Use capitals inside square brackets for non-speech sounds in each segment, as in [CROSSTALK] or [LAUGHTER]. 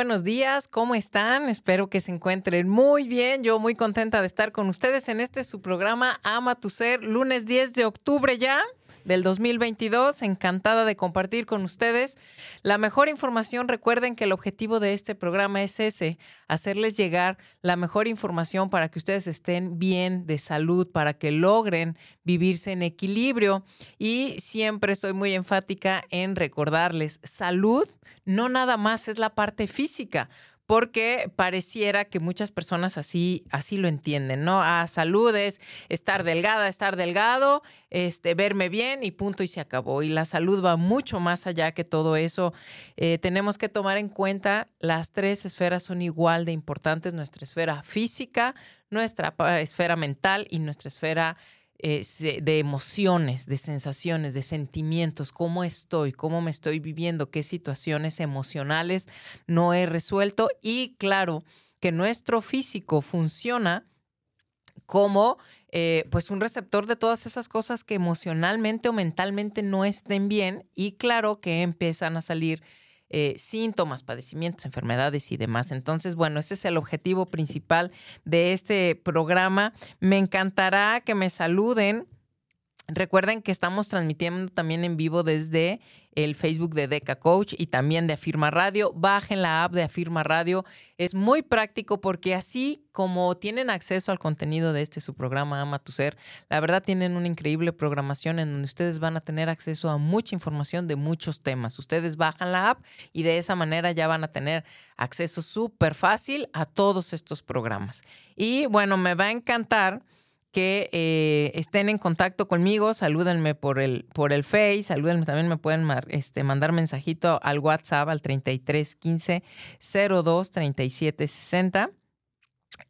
Buenos días, ¿cómo están? Espero que se encuentren muy bien. Yo muy contenta de estar con ustedes en este su programa Ama tu Ser, lunes 10 de octubre ya del 2022. Encantada de compartir con ustedes la mejor información. Recuerden que el objetivo de este programa es ese, hacerles llegar la mejor información para que ustedes estén bien de salud, para que logren vivirse en equilibrio. Y siempre soy muy enfática en recordarles, salud no nada más es la parte física porque pareciera que muchas personas así, así lo entienden, ¿no? Ah, salud es estar delgada, estar delgado, este, verme bien y punto y se acabó. Y la salud va mucho más allá que todo eso. Eh, tenemos que tomar en cuenta las tres esferas son igual de importantes, nuestra esfera física, nuestra esfera mental y nuestra esfera eh, de emociones, de sensaciones, de sentimientos, cómo estoy, cómo me estoy viviendo, qué situaciones emocionales no he resuelto. Y claro que nuestro físico funciona como eh, pues un receptor de todas esas cosas que emocionalmente o mentalmente no estén bien y claro que empiezan a salir eh, síntomas, padecimientos, enfermedades y demás. Entonces, bueno, ese es el objetivo principal de este programa. Me encantará que me saluden. Recuerden que estamos transmitiendo también en vivo desde el Facebook de Deca Coach y también de Afirma Radio. Bajen la app de Afirma Radio. Es muy práctico porque así como tienen acceso al contenido de este su programa Ama tu Ser, la verdad tienen una increíble programación en donde ustedes van a tener acceso a mucha información de muchos temas. Ustedes bajan la app y de esa manera ya van a tener acceso súper fácil a todos estos programas. Y bueno, me va a encantar que eh, estén en contacto conmigo, salúdenme por el, por el Face, salúdenme, también me pueden este, mandar mensajito al WhatsApp al 3315 02 37 60.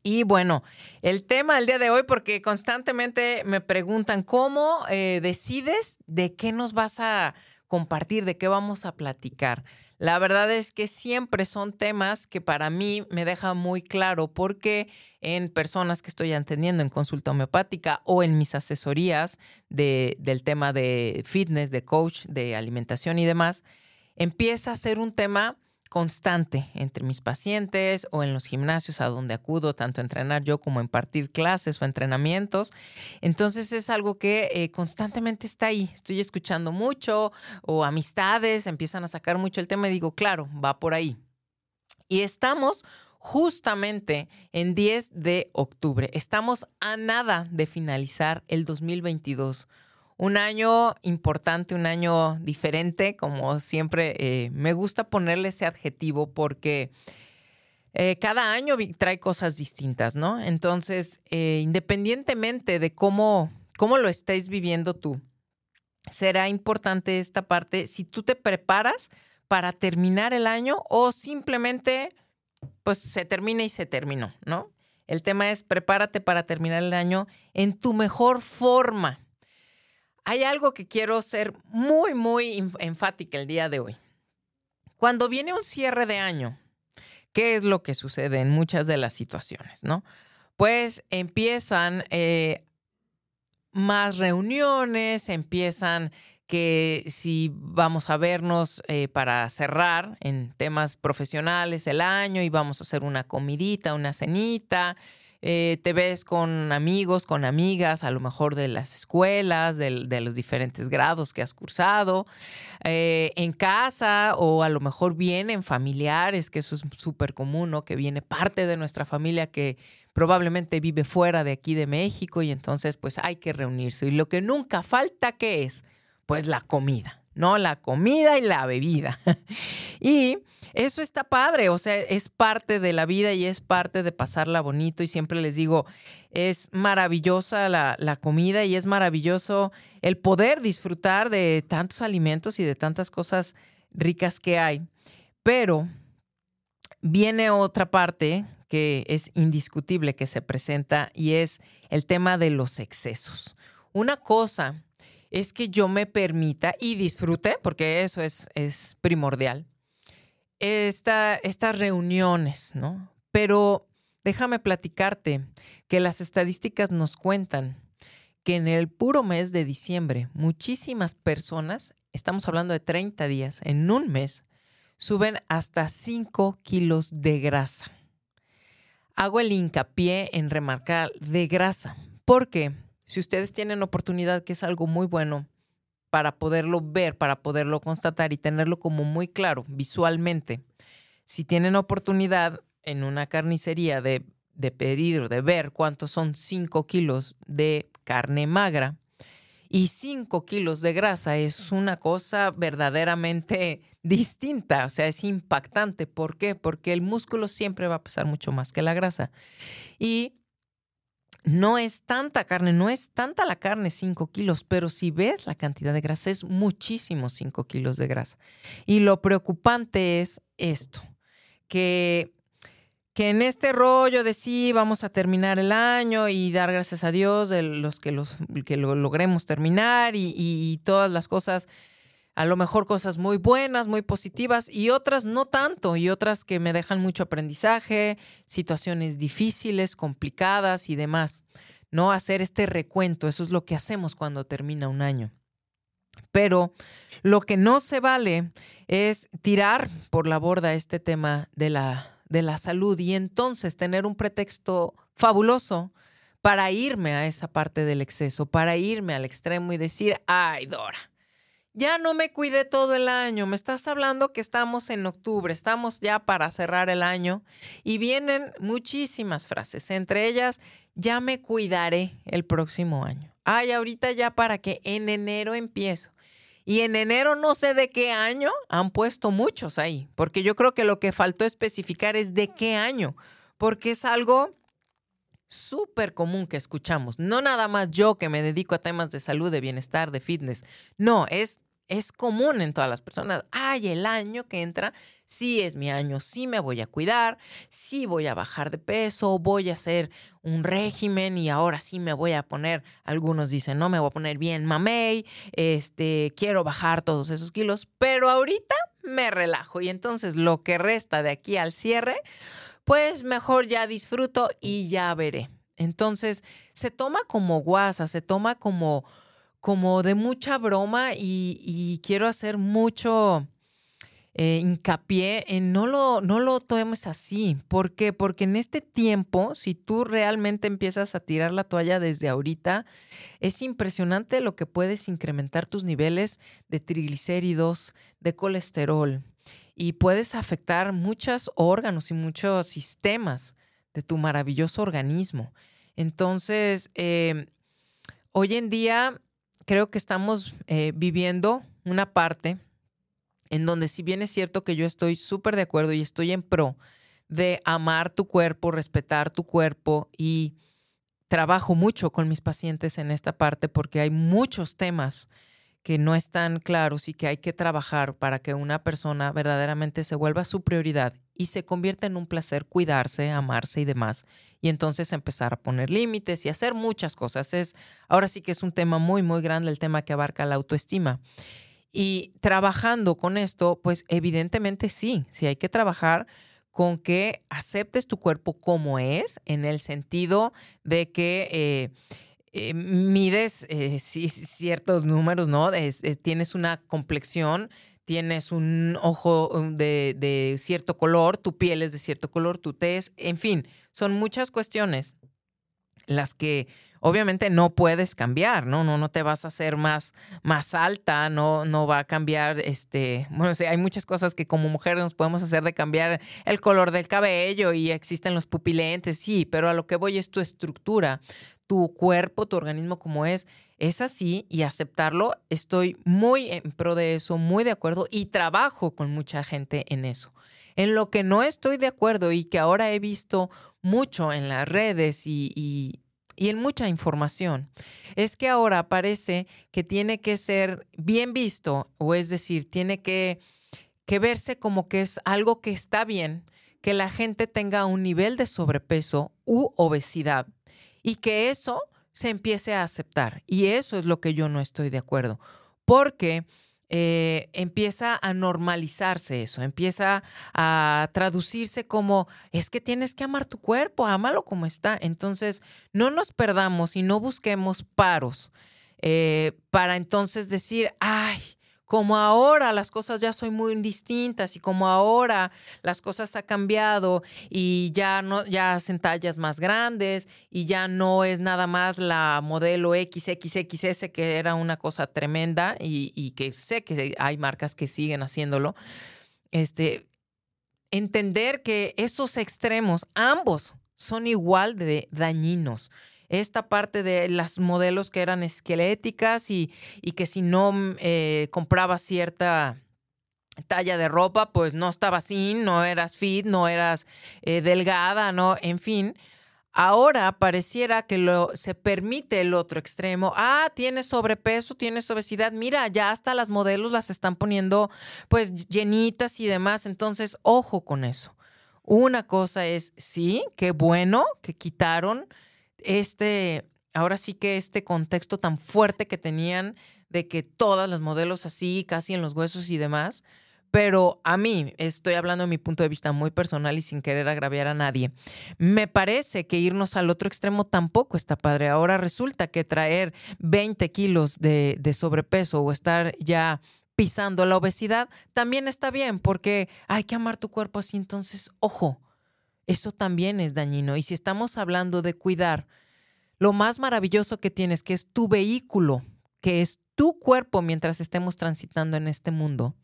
Y bueno, el tema del día de hoy, porque constantemente me preguntan cómo eh, decides de qué nos vas a compartir, de qué vamos a platicar. La verdad es que siempre son temas que para mí me deja muy claro porque en personas que estoy atendiendo en consulta homeopática o en mis asesorías de, del tema de fitness, de coach, de alimentación y demás, empieza a ser un tema constante entre mis pacientes o en los gimnasios a donde acudo, tanto a entrenar yo como a impartir clases o entrenamientos. Entonces es algo que eh, constantemente está ahí. Estoy escuchando mucho o amistades empiezan a sacar mucho el tema y digo, claro, va por ahí. Y estamos justamente en 10 de octubre. Estamos a nada de finalizar el 2022 un año importante, un año diferente, como siempre eh, me gusta ponerle ese adjetivo porque eh, cada año trae cosas distintas, ¿no? Entonces, eh, independientemente de cómo, cómo lo estés viviendo tú, será importante esta parte si tú te preparas para terminar el año o simplemente pues se termina y se terminó, ¿no? El tema es prepárate para terminar el año en tu mejor forma hay algo que quiero ser muy, muy enfática el día de hoy. Cuando viene un cierre de año, ¿qué es lo que sucede en muchas de las situaciones, no? Pues empiezan eh, más reuniones, empiezan que si vamos a vernos eh, para cerrar en temas profesionales el año y vamos a hacer una comidita, una cenita, eh, te ves con amigos, con amigas, a lo mejor de las escuelas, de, los diferentes grados que has cursado, eh, en casa o a lo mejor vienen familiares, que eso es súper común, ¿no? Que viene parte de nuestra familia que probablemente vive fuera de aquí de México y entonces pues hay que reunirse. Y lo que nunca falta, ¿qué es? Pues la comida. ¿No? La comida y la bebida. [LAUGHS] y eso está padre, o sea, es parte de la vida y es parte de pasarla bonito y siempre les digo, es maravillosa la, la, comida y es maravilloso el poder disfrutar de tantos alimentos y de tantas cosas ricas que hay. Pero viene otra parte que es indiscutible que se presenta y es el tema de los excesos. Una cosa es que yo me permita y disfrute, porque eso es, es primordial, esta, estas reuniones, ¿no? Pero déjame platicarte que las estadísticas nos cuentan que en el puro mes de diciembre muchísimas personas, estamos hablando de 30 días, en un mes, suben hasta 5 kilos de grasa. Hago el hincapié en remarcar de grasa, porque si ustedes tienen oportunidad, que es algo muy bueno para poderlo ver, para poderlo constatar y tenerlo como muy claro visualmente, si tienen oportunidad en una carnicería de, de pedir o de ver cuántos son 5 kilos de carne magra, y 5 kilos de grasa es una cosa verdaderamente [LAUGHS] distinta, o sea, es impactante. ¿Por qué? Porque el músculo siempre va a pesar mucho más que la grasa. Y no es tanta carne, no es tanta la carne 5 kilos, pero si ves la cantidad de grasa, es muchísimo 5 kilos de grasa. Y lo preocupante es esto, que, que en este rollo de sí, vamos a terminar el año y dar gracias a Dios de los que, los, que lo logremos terminar y todas las cosas a lo mejor cosas muy buenas, muy positivas y otras no tanto, y otras que me dejan mucho aprendizaje, situaciones difíciles, complicadas y demás. No hacer este recuento, eso es lo que hacemos cuando termina un año. Pero lo que no se vale es tirar por la borda este tema de la, de la salud y entonces tener un pretexto fabuloso para irme a esa parte del exceso, para irme al extremo y decir, ay, Dora, ya no me cuidé todo el año, me estás hablando que estamos en octubre, estamos ya para cerrar el año y vienen muchísimas frases, entre ellas, ya me cuidaré el próximo año. Ay, ahorita ya para que en enero empiezo. Y en enero no sé de qué año han puesto muchos ahí, porque yo creo que lo que faltó especificar es de qué año, porque es algo súper común que escuchamos. No nada más yo que me dedico a temas de salud, de bienestar, de fitness. No, es, es común en todas las personas. Ay, el año que entra, sí es mi año, sí me voy a cuidar, sí voy a bajar de peso, voy a hacer un régimen y ahora sí me voy a poner, algunos dicen, no, me voy a poner bien mamey, este, quiero bajar todos esos kilos, pero ahorita me relajo y entonces lo que resta de aquí al cierre, pues mejor ya disfruto y ya veré. Entonces, se toma como guasa, se toma como, como de mucha broma y, quiero hacer mucho eh, hincapié en no lo, no lo tomes así. ¿Por qué? Porque en este tiempo, si tú realmente empiezas a tirar la toalla desde ahorita, es impresionante lo que puedes incrementar tus niveles de triglicéridos, de colesterol, y puedes afectar muchos órganos y muchos sistemas de tu maravilloso organismo. Entonces, em, hoy en día creo que estamos eh, viviendo una parte en donde si bien es cierto que yo estoy súper de acuerdo y estoy en pro de amar tu cuerpo, respetar tu cuerpo y trabajo mucho con mis pacientes en esta parte porque hay muchos temas que no están claros y que hay que trabajar para que una persona verdaderamente se vuelva su prioridad y se convierta en un placer cuidarse, amarse y demás. Y entonces empezar a poner límites y hacer muchas cosas. Es, ahora sí que es un tema muy, muy grande el tema que abarca la autoestima. Y trabajando con esto, pues evidentemente sí, sí hay que trabajar con que aceptes tu cuerpo como es, en el sentido de que... Eh, eh, mides eh, ciertos números, ¿no? Eh, tienes una complexión, tienes un ojo um, de, cierto color, tu piel es de cierto color, tu tez, en fin, son muchas cuestiones las que obviamente no puedes cambiar, ¿no? No, no te vas a hacer más, más alta, no, no va a cambiar, este, bueno, hay muchas cosas que como mujeres nos podemos hacer de cambiar el color del cabello y existen los pupilentes, sí, pero a lo que voy es tu estructura, tu cuerpo, tu organismo como es, es así y aceptarlo, estoy muy en pro de eso, muy de acuerdo y trabajo con mucha gente en eso. En lo que no estoy de acuerdo y que ahora he visto mucho en las redes y, en mucha información, es que ahora parece que tiene que ser bien visto, o es decir, tiene que, que verse como que es algo que está bien, que la gente tenga un nivel de sobrepeso u obesidad y que eso se empiece a aceptar. Y eso es lo que yo no estoy de acuerdo, porque eh, empieza a normalizarse eso, empieza a traducirse como, es que tienes que amar tu cuerpo, ámalo como está. Entonces, no nos perdamos y no busquemos paros eh, para entonces decir, ay, como ahora las cosas ya son muy distintas y como ahora las cosas han cambiado y ya no ya hacen tallas más grandes y ya no es nada más la modelo XXXS que era una cosa tremenda y, que sé que hay marcas que siguen haciéndolo. Este entender que esos extremos ambos son igual de dañinos esta parte de las modelos que eran esqueléticas y, que si no mm, eh, comprabas cierta talla de ropa, pues no estabas sin, no eras fit, no eras eh, delgada, ¿no? En fin. Ahora pareciera que lo, se permite el otro extremo. Ah, tienes sobrepeso, tienes obesidad. Mira, ya hasta las modelos las están poniendo pues llenitas y demás. Entonces, ojo con eso. Una cosa es, sí, qué bueno que quitaron este, ahora sí que este contexto tan fuerte que tenían de que todas las modelos así, casi en los huesos y demás, pero a mí, estoy hablando de mi punto de vista muy personal y sin querer agraviar a nadie, me parece que irnos al otro extremo tampoco está padre. Ahora resulta que traer 20 kilos de, de sobrepeso o estar ya pisando la obesidad también está bien porque hay que amar tu cuerpo así. Entonces, ojo, eso también es dañino. Y si estamos hablando de cuidar lo más maravilloso que tienes, que es tu vehículo, que es tu cuerpo mientras estemos transitando en este mundo,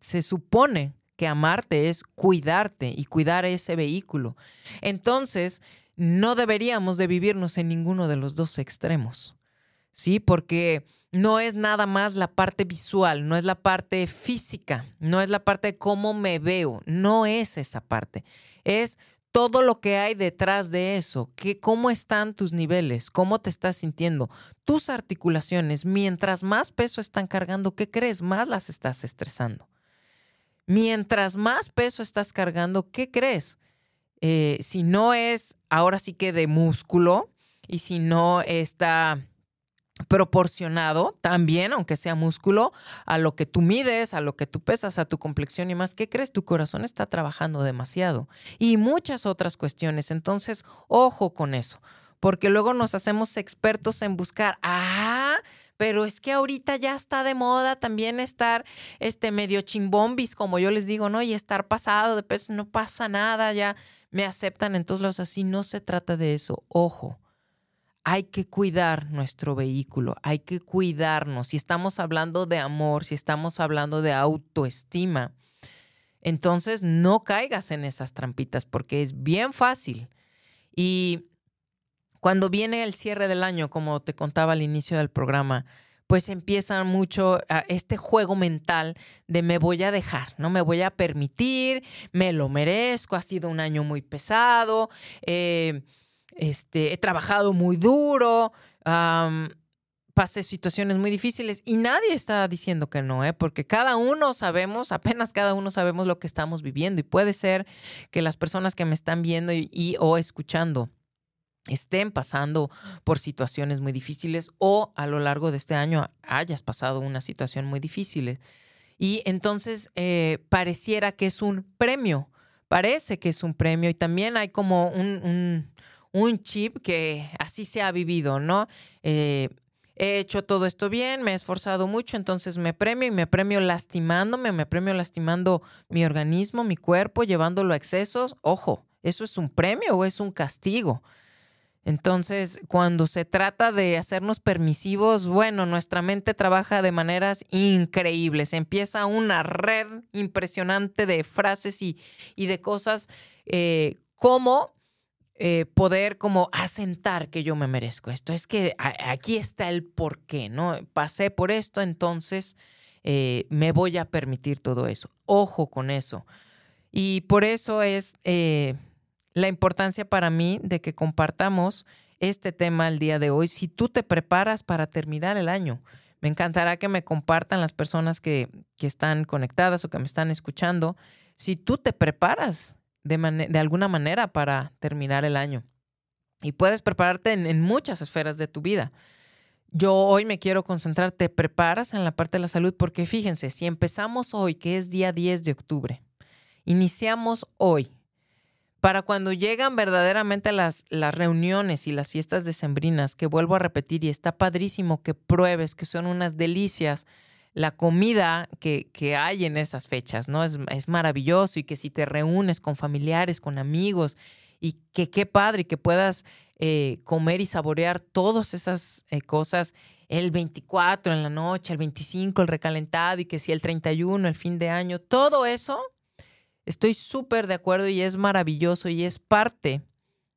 se supone que amarte es cuidarte y cuidar ese vehículo. Entonces, no deberíamos de vivirnos en ninguno de los dos extremos. ¿Sí? Porque no es nada más la parte visual, no es la parte física, no es la parte de cómo me veo, no es esa parte. Es todo lo que hay detrás de eso, que, cómo están tus niveles, cómo te estás sintiendo, tus articulaciones, mientras más peso están cargando, ¿qué crees? Más las estás estresando. Mientras más peso estás cargando, ¿qué crees? Eh, si no es ahora sí que de músculo y si no está proporcionado también, aunque sea músculo, a lo que tú mides, a lo que tú pesas, a tu complexión y más. ¿Qué crees? Tu corazón está trabajando demasiado y muchas otras cuestiones. Entonces, ojo con eso, porque luego nos hacemos expertos en buscar, ah, pero es que ahorita ya está de moda también estar este medio chimbombis, como yo les digo, ¿no? Y estar pasado de peso, no pasa nada, ya me aceptan en todos los así, no se trata de eso, ojo hay que cuidar nuestro vehículo, hay que cuidarnos. Si estamos hablando de amor, si estamos hablando de autoestima, entonces no caigas en esas trampitas porque es bien fácil. Y cuando viene el cierre del año, como te contaba al inicio del programa, pues empieza mucho este juego mental de me voy a dejar, no me voy a permitir, me lo merezco, ha sido un año muy pesado. Eh, este, he trabajado muy duro, pasé situaciones muy difíciles y nadie está diciendo que no, ¿eh? porque cada uno sabemos, apenas cada uno sabemos lo que estamos viviendo y puede ser que las personas que me están viendo y, o escuchando estén pasando por situaciones muy difíciles o a lo largo de este año hayas pasado una situación muy difícil. Y entonces eh, pareciera que es un premio, parece que es un premio y también hay como un chip que así se ha vivido, ¿no? Eh, he hecho todo esto bien, me he esforzado mucho, entonces me premio y me premio lastimándome, me premio lastimando mi organismo, mi cuerpo, llevándolo a excesos. Ojo, ¿eso es un premio o es un castigo? Entonces, cuando se trata de hacernos permisivos, bueno, nuestra mente trabaja de maneras increíbles. Empieza una red impresionante de frases y, de cosas eh, como eh, poder como asentar que yo me merezco esto. Es que aquí está el por qué, ¿no? Pasé por esto, entonces eh, me voy a permitir todo eso. Ojo con eso. Y por eso es eh, la importancia para mí de que compartamos este tema el día de hoy. Si tú te preparas para terminar el año, me encantará que me compartan las personas que, que están conectadas o que me están escuchando. Si tú te preparas de, alguna manera para terminar el año. Y puedes prepararte en, muchas esferas de tu vida. Yo hoy me quiero concentrar, te preparas en la parte de la salud porque fíjense, si empezamos hoy, que es día 10 de octubre, iniciamos hoy, para cuando llegan verdaderamente las, las reuniones y las fiestas decembrinas, que vuelvo a repetir, y está padrísimo que pruebes que son unas delicias, la comida que, hay en esas fechas, ¿no? Es, maravilloso y que si te reúnes con familiares, con amigos, y que qué padre que puedas eh, comer y saborear todas esas eh, cosas el 24 en la noche, el 25 el recalentado y que si el 31 el fin de año, todo eso, estoy súper de acuerdo y es maravilloso y es parte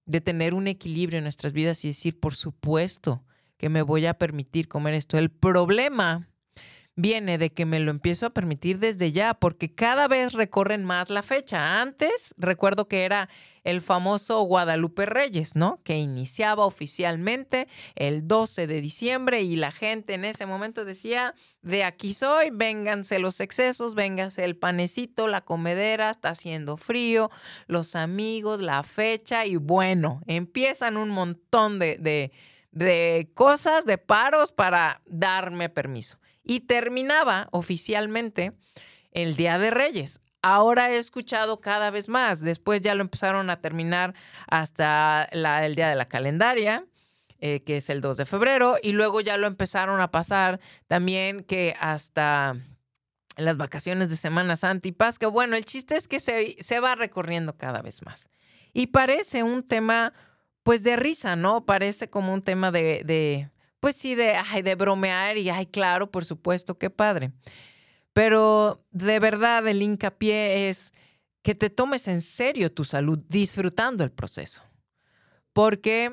de tener un equilibrio en nuestras vidas y decir, por supuesto que me voy a permitir comer esto. El problema viene de que me lo empiezo a permitir desde ya, porque cada vez recorren más la fecha. Antes recuerdo que era el famoso Guadalupe Reyes, ¿no? Que iniciaba oficialmente el 12 de diciembre y la gente en ese momento decía, de aquí soy, vénganse los excesos, vénganse el panecito, la comedera, está haciendo frío, los amigos, la fecha y bueno, empiezan un montón de, de, de cosas, de paros para darme permiso y terminaba oficialmente el Día de Reyes. Ahora he escuchado cada vez más, después ya lo empezaron a terminar hasta el Día de la Calendaria, eh, que es el 2 de febrero, y luego ya lo empezaron a pasar también que hasta las vacaciones de Semana Santa y Pascua. Bueno, el chiste es que se, se va recorriendo cada vez más. Y parece un tema, pues, de risa, ¿no? Parece como un tema de pues sí, de, ay, de bromear y, ay, claro, por supuesto, qué padre. Pero de verdad el hincapié es que te tomes en serio tu salud disfrutando el proceso. Porque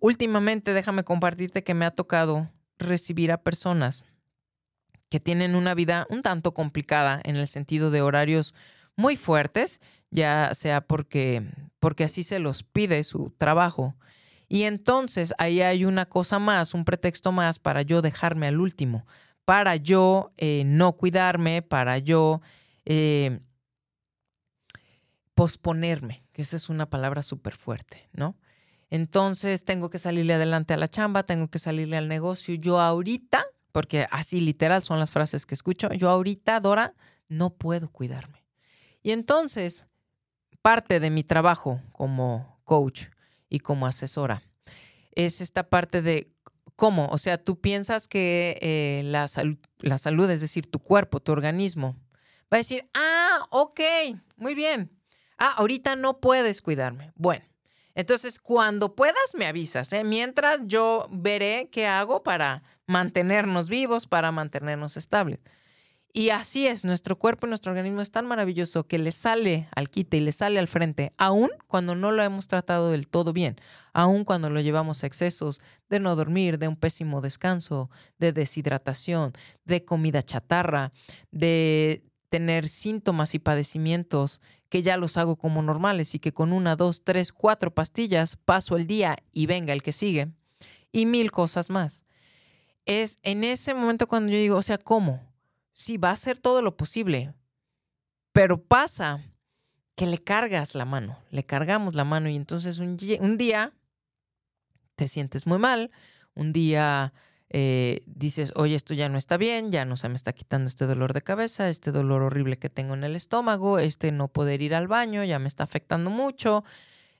últimamente, déjame compartirte que me ha tocado recibir a personas que tienen una vida un tanto complicada en el sentido de horarios muy fuertes, ya sea porque, porque así se los pide su trabajo, y entonces ahí hay una cosa más, un pretexto más para yo dejarme al último, para yo eh, no cuidarme, para yo eh, posponerme, que esa es una palabra súper fuerte, ¿no? Entonces tengo que salirle adelante a la chamba, tengo que salirle al negocio. Yo ahorita, porque así literal son las frases que escucho, yo ahorita, Dora, no puedo cuidarme. Y entonces, parte de mi trabajo como coach y como asesora. Es esta parte de cómo, o sea, tú piensas que eh, la, la salud, es decir, tu cuerpo, tu organismo, va a decir, ah, ok, muy bien. Ah, ahorita no puedes cuidarme. Bueno, entonces cuando puedas me avisas, ¿eh? mientras yo veré qué hago para mantenernos vivos, para mantenernos estables. Y así es, nuestro cuerpo y nuestro organismo es tan maravilloso que le sale al quite y le sale al frente, aun cuando no lo hemos tratado del todo bien, aun cuando lo llevamos a excesos de no dormir, de un pésimo descanso, de deshidratación, de comida chatarra, de tener síntomas y padecimientos que ya los hago como normales y que con una, dos, tres, cuatro pastillas paso el día y venga el que sigue, y mil cosas más. Es en ese momento cuando yo digo, o sea, ¿cómo? Sí, va a hacer todo lo posible, pero pasa que le cargas la mano, le cargamos la mano y entonces un, día te sientes muy mal, un día eh, dices, oye, esto ya no está bien, ya no se me está quitando este dolor de cabeza, este dolor horrible que tengo en el estómago, este no poder ir al baño, ya me está afectando mucho.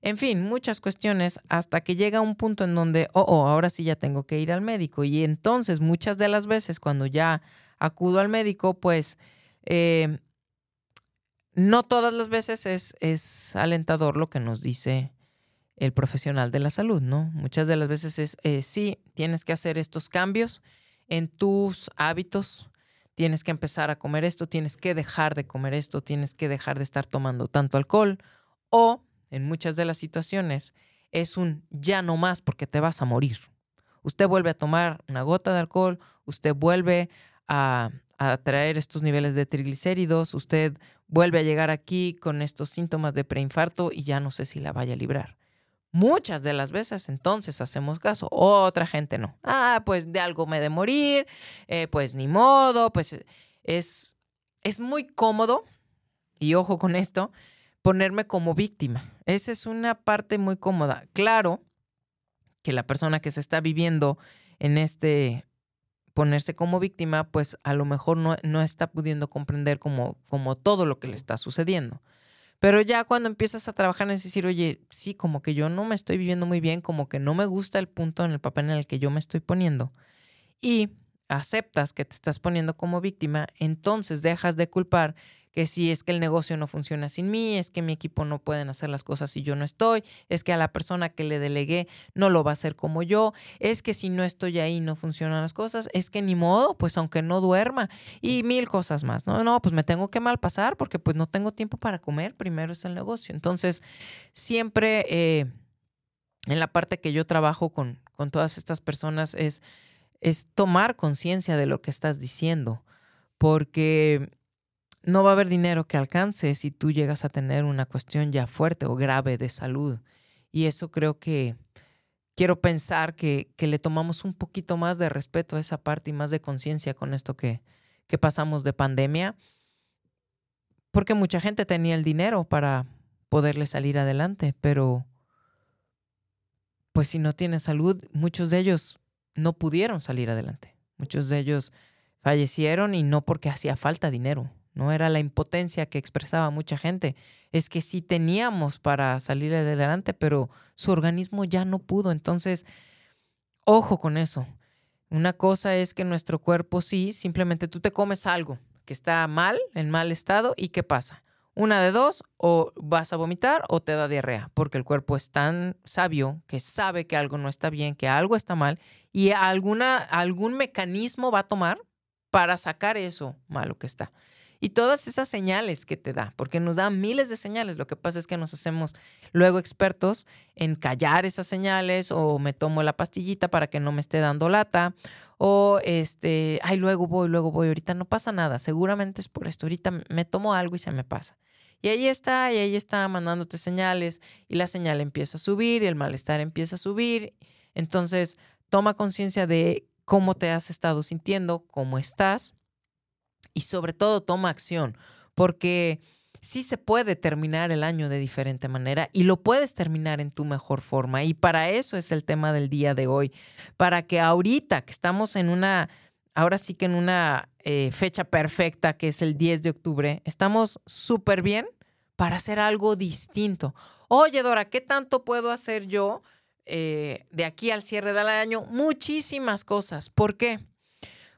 En fin, muchas cuestiones hasta que llega un punto en donde, oh, oh, ahora sí ya tengo que ir al médico. Y entonces muchas de las veces cuando ya acudo al médico, pues eh, no todas las veces es, es, alentador lo que nos dice el profesional de la salud, ¿no? Muchas de las veces es, eh, sí, tienes que hacer estos cambios en tus hábitos, tienes que empezar a comer esto, tienes que dejar de comer esto, tienes que dejar de estar tomando tanto alcohol o en muchas de las situaciones es un ya no más porque te vas a morir. Usted vuelve a tomar una gota de alcohol, usted vuelve a, a traer estos niveles de triglicéridos, usted vuelve a llegar aquí con estos síntomas de preinfarto y ya no sé si la vaya a librar. Muchas de las veces entonces hacemos caso, otra gente no. Ah, pues de algo me de morir, eh, pues ni modo, pues es, es muy cómodo, y ojo con esto, ponerme como víctima. Esa es una parte muy cómoda. Claro que la persona que se está viviendo en este ponerse como víctima, pues a lo mejor no, no está pudiendo comprender como, como todo lo que le está sucediendo. Pero ya cuando empiezas a trabajar es decir, oye, sí, como que yo no me estoy viviendo muy bien, como que no me gusta el punto en el papel en el que yo me estoy poniendo. Y aceptas que te estás poniendo como víctima, entonces dejas de culpar que si es que el negocio no funciona sin mí, es que mi equipo no pueden hacer las cosas si yo no estoy, es que a la persona que le delegué no lo va a hacer como yo, es que si no estoy ahí no funcionan las cosas, es que ni modo, pues aunque no duerma y mil cosas más, ¿no? No, pues me tengo que malpasar porque pues no tengo tiempo para comer, primero es el negocio. Entonces, siempre eh, en la parte que yo trabajo con, con todas estas personas es, es tomar conciencia de lo que estás diciendo, porque no va a haber dinero que alcance si tú llegas a tener una cuestión ya fuerte o grave de salud. Y eso creo que quiero pensar que, que le tomamos un poquito más de respeto a esa parte y más de conciencia con esto que, que pasamos de pandemia, porque mucha gente tenía el dinero para poderle salir adelante, pero pues si no tiene salud, muchos de ellos no pudieron salir adelante. Muchos de ellos fallecieron y no porque hacía falta dinero, no era la impotencia que expresaba mucha gente, es que sí teníamos para salir adelante, pero su organismo ya no pudo. Entonces, ojo con eso. Una cosa es que nuestro cuerpo sí, simplemente tú te comes algo que está mal, en mal estado, y ¿qué pasa? Una de dos, o vas a vomitar o te da diarrea, porque el cuerpo es tan sabio que sabe que algo no está bien, que algo está mal, y alguna, algún mecanismo va a tomar para sacar eso malo que está y todas esas señales que te da, porque nos da miles de señales. Lo que pasa es que nos hacemos luego expertos en callar esas señales o me tomo la pastillita para que no me esté dando lata o este, ay, luego voy, luego voy, ahorita no pasa nada, seguramente es por esto, ahorita me tomo algo y se me pasa. Y ahí está, y ahí está mandándote señales y la señal empieza a subir y el malestar empieza a subir. Entonces, toma conciencia de cómo te has estado sintiendo, cómo estás y sobre todo toma acción, porque sí se puede terminar el año de diferente manera y lo puedes terminar en tu mejor forma. Y para eso es el tema del día de hoy, para que ahorita que estamos en una, ahora sí que en una eh, fecha perfecta, que es el 10 de octubre, estamos súper bien para hacer algo distinto. Oye, Dora, ¿qué tanto puedo hacer yo eh, de aquí al cierre del año? Muchísimas cosas. ¿Por qué?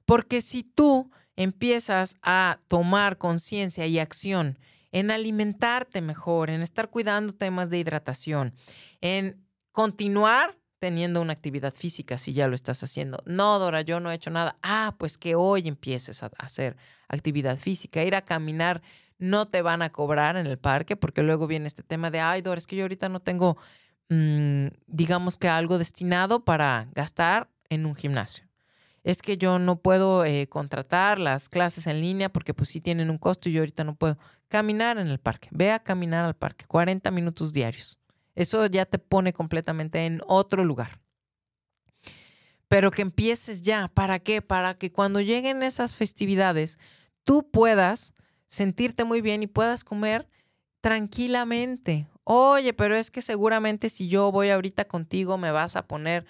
Porque si tú empiezas a tomar conciencia y acción en alimentarte mejor, en estar cuidando temas de hidratación, en continuar teniendo una actividad física si ya lo estás haciendo. No, Dora, yo no he hecho nada. Ah, pues que hoy empieces a hacer actividad física, ir a caminar. No te van a cobrar en el parque porque luego viene este tema de, ay, Dora, es que yo ahorita no tengo, mm, digamos que algo destinado para gastar en un gimnasio es que yo no puedo eh, contratar las clases en línea porque pues sí tienen un costo y yo ahorita no puedo. Caminar en el parque, ve a caminar al parque, 40 minutos diarios. Eso ya te pone completamente en otro lugar. Pero que empieces ya, ¿para qué? Para que cuando lleguen esas festividades tú puedas sentirte muy bien y puedas comer tranquilamente. Oye, pero es que seguramente si yo voy ahorita contigo me vas a poner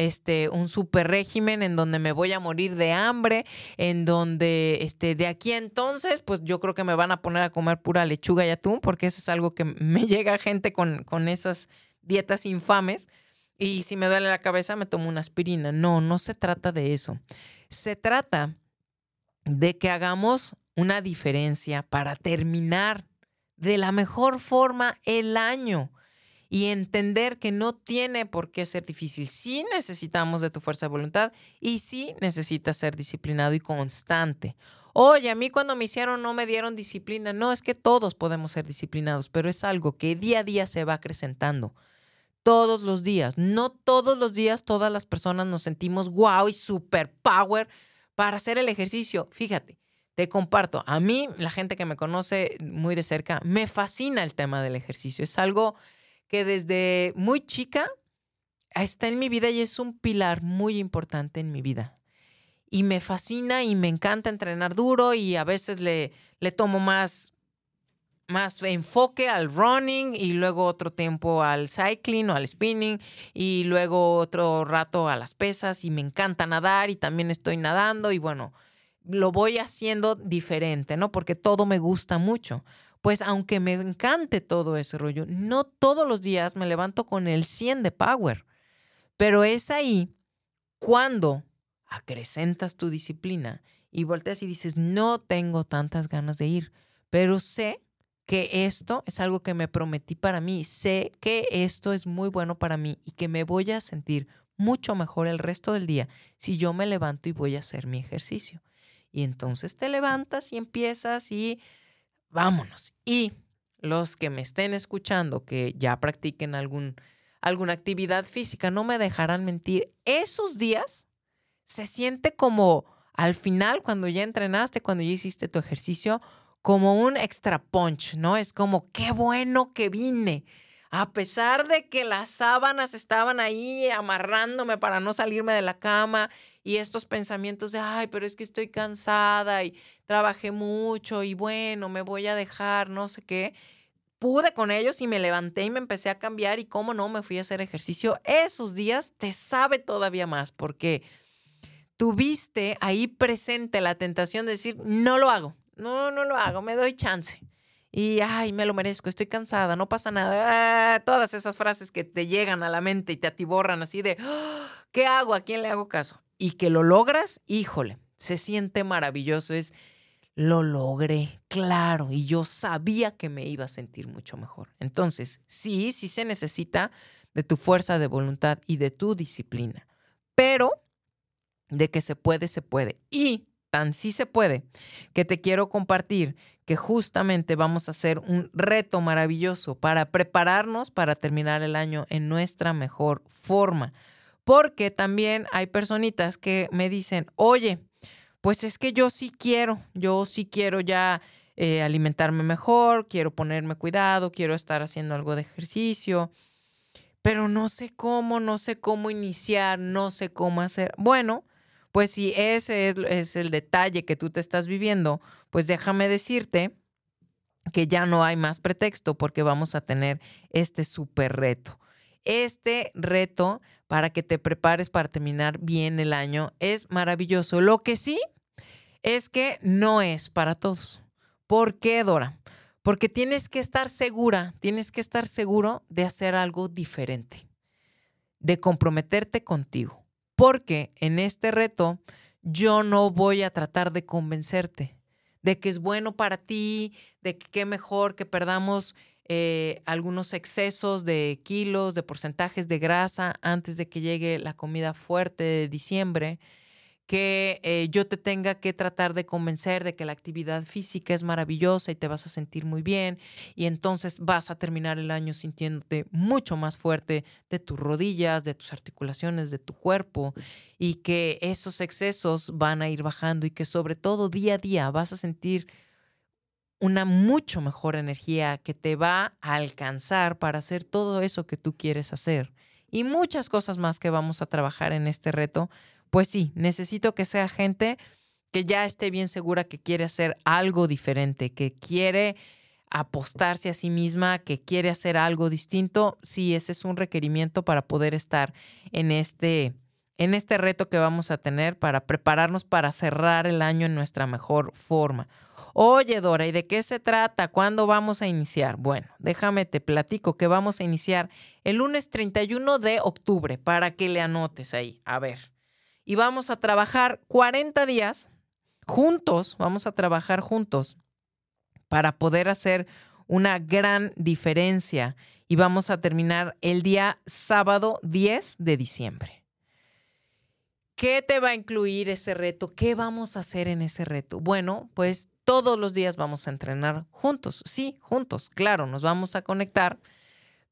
este, un super régimen en donde me voy a morir de hambre, en donde este, de aquí entonces, pues yo creo que me van a poner a comer pura lechuga y atún, porque eso es algo que me [LAUGHS] llega gente con, con esas dietas infames. Y si me duele la cabeza, me tomo una aspirina. No, no se trata de eso. Se trata de que hagamos una diferencia para terminar de la mejor forma el año y entender que no tiene por qué ser difícil. Sí necesitamos de tu fuerza de voluntad y sí necesitas ser disciplinado y constante. Oye, a mí cuando me hicieron no me dieron disciplina. No, es que todos podemos ser disciplinados, pero es algo que día a día se va acrecentando. Todos los días. No todos los días todas las personas nos sentimos wow y super power para hacer el ejercicio. Fíjate, te comparto. A mí, la gente que me conoce muy de cerca, me fascina el tema del ejercicio. Es algo que desde muy chica está en mi vida y es un pilar muy importante en mi vida y me fascina y me encanta entrenar duro y a veces le, le tomo más, más enfoque al running y luego otro tiempo al cycling o al spinning y luego otro rato a las pesas y me encanta nadar y también estoy nadando y bueno, lo voy haciendo diferente, ¿no? Porque todo me gusta mucho. Pues aunque me encante todo ese rollo, no todos los días me levanto con el 100 de power, pero es ahí cuando acrecentas tu disciplina y volteas y dices, no tengo tantas ganas de ir, pero sé que esto es algo que me prometí para mí, sé que esto es muy bueno para mí y que me voy a sentir mucho mejor el resto del día si yo me levanto y voy a hacer mi ejercicio. Y entonces te levantas y empiezas y vámonos. Y los que me estén escuchando que ya practiquen algún, alguna actividad física, no me dejarán mentir, esos días se siente como al final, cuando ya entrenaste, cuando ya hiciste tu ejercicio, como un extra punch, ¿no? Es como, qué bueno que vine. A pesar de que las sábanas estaban ahí amarrándome para no salirme de la cama y estos pensamientos de, ay, pero es que estoy cansada y trabajé mucho y bueno, me voy a dejar, no sé qué. Pude con ellos y me levanté y me empecé a cambiar y cómo no, me fui a hacer ejercicio. Esos días te sabe todavía más porque tuviste ahí presente la tentación de decir, no lo hago, no, no lo hago, me doy chance. Y, ay, me lo merezco, estoy cansada, no pasa nada. Ah, todas esas frases que te llegan a la mente y te atiborran así de, ah, ¿qué hago? ¿A quién le hago caso? Y que lo logras, híjole, se siente maravilloso. Es, lo logré, claro, y yo sabía que me iba a sentir mucho mejor. Entonces, sí, sí se necesita de tu fuerza de voluntad y de tu disciplina, pero de que se puede, se puede. Y tan sí se puede que te quiero compartir que justamente vamos a hacer un reto maravilloso para prepararnos para terminar el año en nuestra mejor forma. Porque también hay personitas que me dicen, oye, pues es que yo sí quiero, yo sí quiero ya eh, alimentarme mejor, quiero ponerme cuidado, quiero estar haciendo algo de ejercicio, pero no sé cómo, no sé cómo iniciar, no sé cómo hacer. Bueno, pues si ese es, el detalle que tú te estás viviendo, pues déjame decirte que ya no hay más pretexto porque vamos a tener este súper reto. Este reto para que te prepares para terminar bien el año es maravilloso. Lo que sí es que no es para todos. ¿Por qué, Dora? Porque tienes que estar segura, tienes que estar seguro de hacer algo diferente, de comprometerte contigo porque en este reto yo no voy a tratar de convencerte de que es bueno para ti, de que qué mejor que perdamos eh, algunos excesos de kilos, de porcentajes de grasa antes de que llegue la comida fuerte de diciembre que eh, yo te tenga que tratar de convencer de que la actividad física es maravillosa y te vas a sentir muy bien y entonces vas a terminar el año sintiéndote mucho más fuerte de tus rodillas, de tus articulaciones, de tu cuerpo y que esos excesos van a ir bajando y que sobre todo día a día vas a sentir una mucho mejor energía que te va a alcanzar para hacer todo eso que tú quieres hacer. Y muchas cosas más que vamos a trabajar en este reto pues sí, necesito que sea gente que ya esté bien segura que quiere hacer algo diferente, que quiere apostarse a sí misma, que quiere hacer algo distinto. Sí, ese es un requerimiento para poder estar en este en este reto que vamos a tener para prepararnos para cerrar el año en nuestra mejor forma. Oye, Dora, ¿y de qué se trata? ¿Cuándo vamos a iniciar? Bueno, déjame te platico que vamos a iniciar el lunes 31 de octubre para que le anotes ahí. A ver, y vamos a trabajar 40 días juntos, vamos a trabajar juntos para poder hacer una gran diferencia y vamos a terminar el día sábado 10 de diciembre. ¿Qué te va a incluir ese reto? ¿Qué vamos a hacer en ese reto? Bueno, pues todos los días vamos a entrenar juntos. Sí, juntos, claro, nos vamos a conectar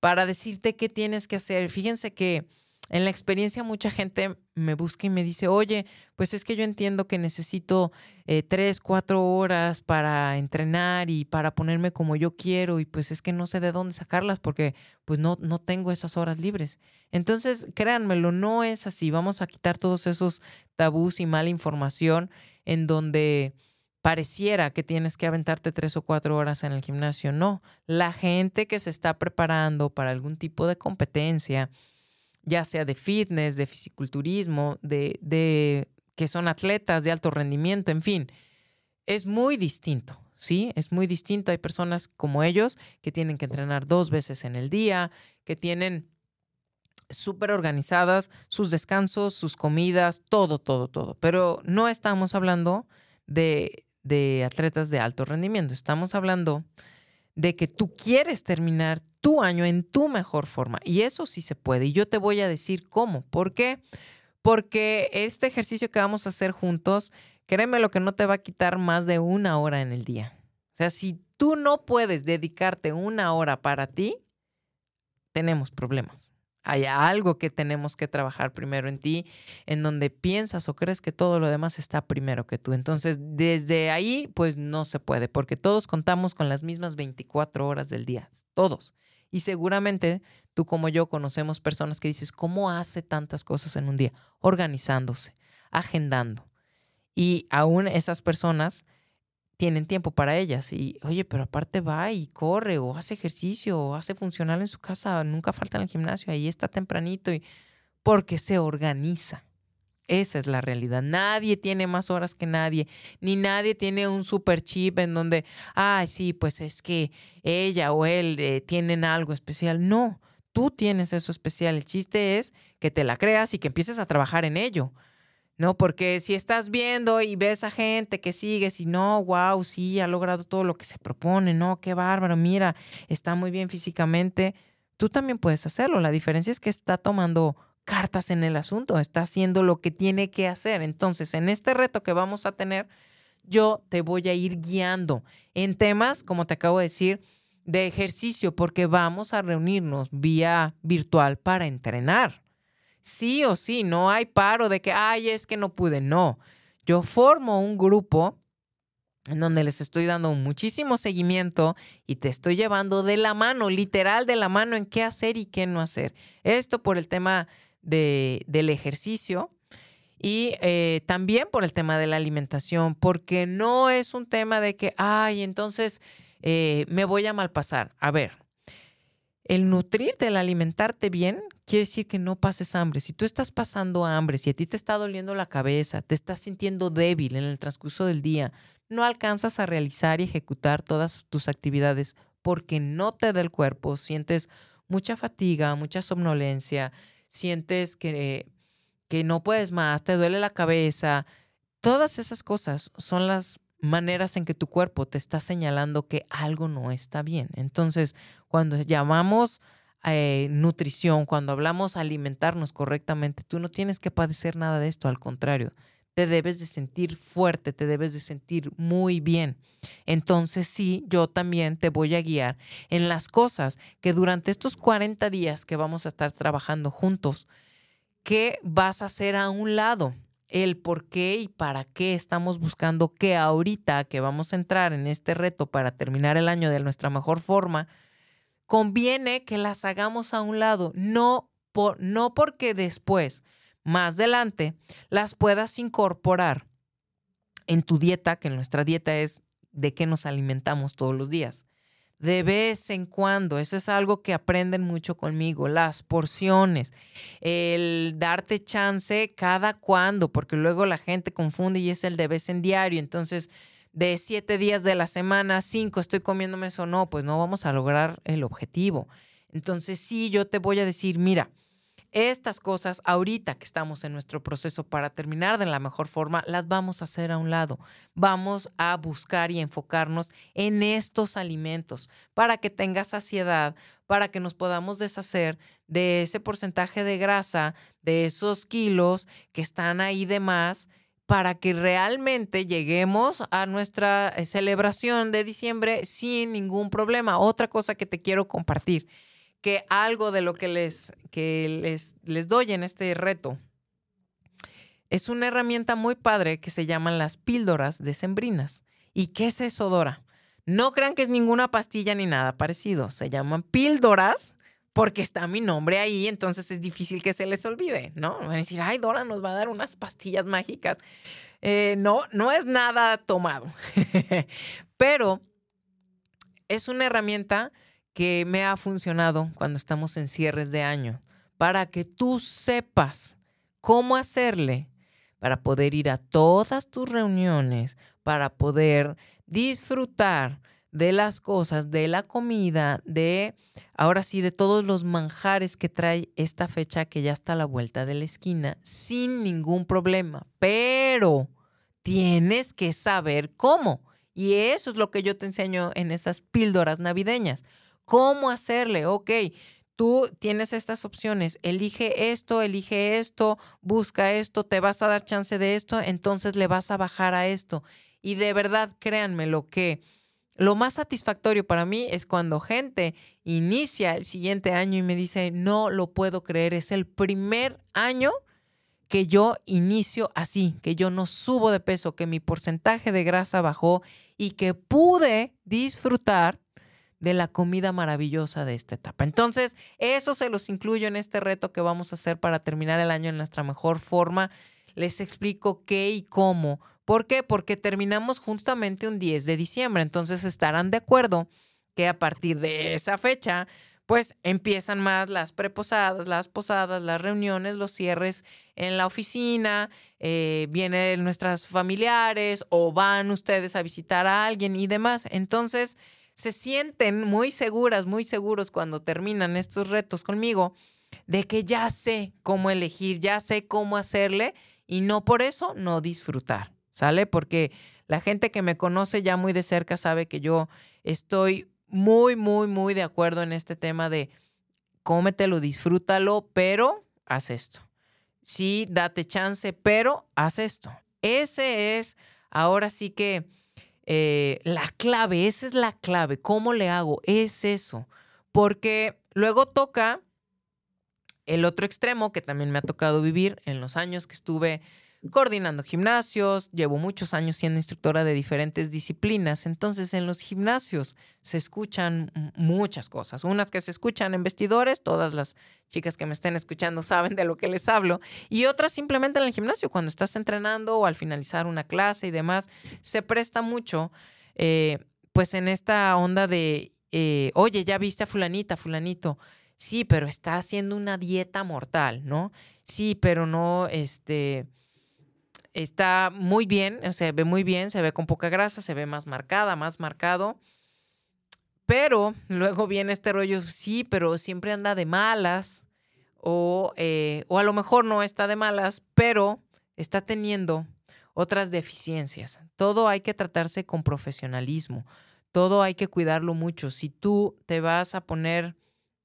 para decirte qué tienes que hacer. Fíjense que en la experiencia mucha gente me busca y me dice, oye, pues es que yo entiendo que necesito eh, tres, cuatro horas para entrenar y para ponerme como yo quiero y pues es que no sé de dónde sacarlas porque pues no, no tengo esas horas libres. Entonces, créanmelo, no es así. Vamos a quitar todos esos tabús y mala información en donde pareciera que tienes que aventarte tres o cuatro horas en el gimnasio. No, la gente que se está preparando para algún tipo de competencia, ya sea de fitness, de fisiculturismo, de, de que son atletas de alto rendimiento, en fin, es muy distinto. Sí, es muy distinto. Hay personas como ellos que tienen que entrenar dos veces en el día, que tienen súper organizadas sus descansos, sus comidas, todo, todo, todo. Pero no estamos hablando de, de atletas de alto rendimiento. Estamos hablando de que tú quieres terminar tu año en tu mejor forma. Y eso sí se puede. Y yo te voy a decir cómo. ¿Por qué? Porque este ejercicio que vamos a hacer juntos, créeme lo que no te va a quitar más de una hora en el día. O sea, si tú no puedes dedicarte una hora para ti, tenemos problemas hay algo que tenemos que trabajar primero en ti, en donde piensas o crees que todo lo demás está primero que tú. Entonces, desde ahí, pues no se puede, porque todos contamos con las mismas 24 horas del día, todos. Y seguramente tú como yo conocemos personas que dices, ¿cómo hace tantas cosas en un día? Organizándose, agendando. Y aún esas personas tienen tiempo para ellas. Y, oye, pero aparte va y corre o hace ejercicio o hace funcional en su casa, nunca falta en el gimnasio, ahí está tempranito y porque se organiza. Esa es la realidad. Nadie tiene más horas que nadie, ni nadie tiene un super chip en donde, ay, sí, pues es que ella o él eh, tienen algo especial. No, tú tienes eso especial. El chiste es que te la creas y que empieces a trabajar en ello. ¿No? Porque si estás viendo y ves a gente que sigues y no, wow, sí, ha logrado todo lo que se propone, no, qué bárbaro, mira, está muy bien físicamente, tú también puedes hacerlo. La diferencia es que está tomando cartas en el asunto, está haciendo lo que tiene que hacer. Entonces, en este reto que vamos a tener, yo te voy a ir guiando en temas, como te acabo de decir, de ejercicio, porque vamos a reunirnos vía virtual para entrenar sí o sí, no hay paro de que, ay, es que no pude, no. Yo formo un grupo en donde les estoy dando muchísimo seguimiento y te estoy llevando de la mano, literal de la mano en qué hacer y qué no hacer. Esto por el tema de, del ejercicio y eh, también por el tema de la alimentación, porque no es un tema de que, ay, entonces eh, me voy a malpasar. A ver, el nutrirte, el alimentarte bien, quiere decir que no pases hambre. Si tú estás pasando hambre, si a ti te está doliendo la cabeza, te estás sintiendo débil en el transcurso del día, no alcanzas a realizar y ejecutar todas tus actividades porque no te da el cuerpo, sientes mucha fatiga, mucha somnolencia, sientes que, que no puedes más, te duele la cabeza. Todas esas cosas son las maneras en que tu cuerpo te está señalando que algo no está bien. Entonces, cuando llamamos eh, nutrición, cuando hablamos alimentarnos correctamente, tú no tienes que padecer nada de esto, al contrario, te debes de sentir fuerte, te debes de sentir muy bien. Entonces sí, yo también te voy a guiar en las cosas que durante estos 40 días que vamos a estar trabajando juntos, ¿qué vas a hacer a un lado? el por qué y para qué estamos buscando que ahorita que vamos a entrar en este reto para terminar el año de nuestra mejor forma, conviene que las hagamos a un lado, no, por, no porque después, más adelante, las puedas incorporar en tu dieta, que nuestra dieta es de qué nos alimentamos todos los días de vez en cuando. Eso es algo que aprenden mucho conmigo, las porciones, el darte chance cada cuando, porque luego la gente confunde y es el de vez en diario. Entonces, de siete días de la semana, cinco estoy comiéndome eso, no, pues no vamos a lograr el objetivo. Entonces, sí, yo te voy a decir, mira, Estas cosas, ahorita que estamos en nuestro proceso para terminar de la mejor forma, las vamos a hacer a un lado. Vamos a buscar y enfocarnos en estos alimentos para que tenga saciedad, para que nos podamos deshacer de ese porcentaje de grasa, de esos kilos que están ahí de más para que realmente lleguemos a nuestra eh, celebración de diciembre sin ningún problema. Otra cosa que te quiero compartir, que algo de lo que les, que les, les doy en este reto es una herramienta muy padre que se llaman las píldoras decembrinas. ¿Y qué es eso, Dora? No crean que es ninguna pastilla ni nada parecido. Se llaman píldoras porque está mi nombre ahí, entonces es difícil que se les olvide, ¿no? Van a decir, ay, Dora nos va a dar unas pastillas mágicas. Eh, no, no es nada tomado, [LAUGHS] pero es una herramienta que me ha funcionado cuando estamos en cierres de año, para que tú sepas cómo hacerle para poder ir a todas tus reuniones, para poder disfrutar de las cosas, de la comida, de, ahora sí, de todos los manjares que trae esta fecha que ya está a la vuelta de la esquina, sin ningún problema. Pero tienes que saber cómo. Y eso es lo que yo te enseño en esas píldoras navideñas. ¿Cómo hacerle? Ok, tú tienes estas opciones, elige esto, elige esto, busca esto, te vas a dar chance de esto, entonces le vas a bajar a esto. Y de verdad, créanme, lo que lo más satisfactorio para mí es cuando gente inicia el siguiente año y me dice, no lo puedo creer, es el primer año que yo inicio así, que yo no subo de peso, que mi porcentaje de grasa bajó y que pude disfrutar de la comida maravillosa de esta etapa. Entonces, eso se los incluyo en este reto que vamos a hacer para terminar el año en nuestra mejor forma. Les explico qué y cómo ¿Por qué? Porque terminamos justamente un 10 de diciembre, entonces estarán de acuerdo que a partir de esa fecha, pues empiezan más las preposadas, las posadas, las reuniones, los cierres en la oficina, eh, vienen nuestras familiares o van ustedes a visitar a alguien y demás. Entonces, se sienten muy seguras, muy seguros cuando terminan estos retos conmigo de que ya sé cómo elegir, ya sé cómo hacerle y no por eso no disfrutar. ¿Sale? Porque la gente que me conoce ya muy de cerca sabe que yo estoy muy, muy, muy de acuerdo en este tema de cómetelo, disfrútalo, pero haz esto. Sí, date chance, pero haz esto. Ese es, ahora sí que eh, la clave, esa es la clave. ¿Cómo le hago? Es eso. Porque luego toca el otro extremo que también me ha tocado vivir en los años que estuve coordinando gimnasios, llevo muchos años siendo instructora de diferentes disciplinas, entonces en los gimnasios se escuchan muchas cosas, unas que se escuchan en vestidores, todas las chicas que me estén escuchando saben de lo que les hablo, y otras simplemente en el gimnasio, cuando estás entrenando o al finalizar una clase y demás, se presta mucho, eh, pues en esta onda de, eh, oye, ya viste a fulanita, fulanito, sí, pero está haciendo una dieta mortal, ¿no? Sí, pero no, este, está muy bien, se ve muy bien, se ve con poca grasa, se ve más marcada, más marcado. Pero luego viene este rollo, sí, pero siempre anda de malas. O, eh, o a lo mejor no está de malas, pero está teniendo otras deficiencias. Todo hay que tratarse con profesionalismo. Todo hay que cuidarlo mucho. Si tú te vas a poner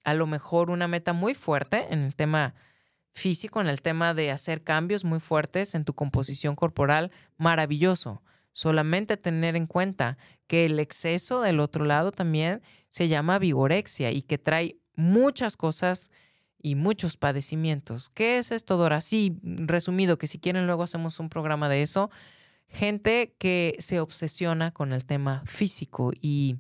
a lo mejor una meta muy fuerte en el tema físico, en el tema de hacer cambios muy fuertes en tu composición corporal, maravilloso. Solamente tener en cuenta que el exceso del otro lado también se llama vigorexia y que trae muchas cosas y muchos padecimientos. ¿Qué es esto, Dora? Sí, resumido, que si quieren luego hacemos un programa de eso. Gente que se obsesiona con el tema físico y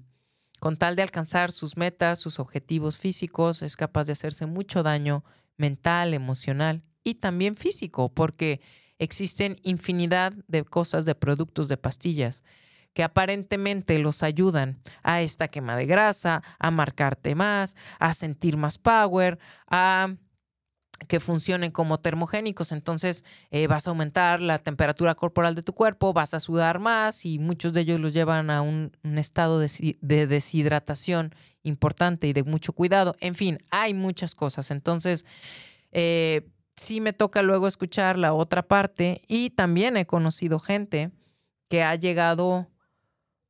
con tal de alcanzar sus metas, sus objetivos físicos, es capaz de hacerse mucho daño mental, emocional y también físico, porque existen infinidad de cosas, de productos, de pastillas que aparentemente los ayudan a esta quema de grasa, a marcarte más, a sentir más power, a que funcionen como termogénicos. Entonces eh, vas a aumentar la temperatura corporal de tu cuerpo, vas a sudar más y muchos de ellos los llevan a un, estado de, deshidratación importante y de mucho cuidado. En fin, hay muchas cosas. Entonces, Eh, sí me toca luego escuchar la otra parte y también he conocido gente que ha llegado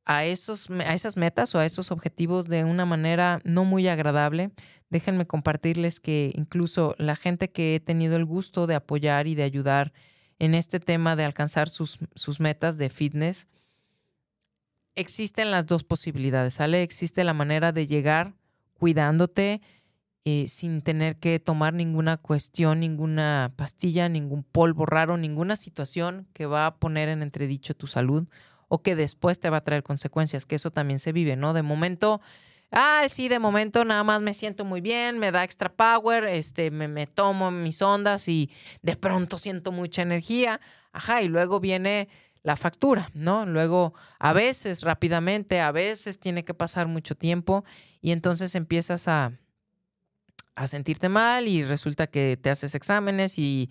a, esos, a esas metas o a esos objetivos de una manera no muy agradable. Déjenme compartirles que incluso la gente que he tenido el gusto de apoyar y de ayudar en este tema de alcanzar sus, sus metas de fitness, existen las dos posibilidades, ¿sale? Existe la manera de llegar cuidándote eh, sin tener que tomar ninguna cuestión, ninguna pastilla, ningún polvo raro, ninguna situación que va a poner en entredicho tu salud o que después te va a traer consecuencias, que eso también se vive, ¿no? De momento, ah, sí, de momento nada más me siento muy bien, me da extra power, este, me, me tomo mis ondas y de pronto siento mucha energía, ajá, y luego viene la factura, ¿no? Luego, a veces rápidamente, a veces tiene que pasar mucho tiempo y entonces empiezas a, a sentirte mal y resulta que te haces exámenes y,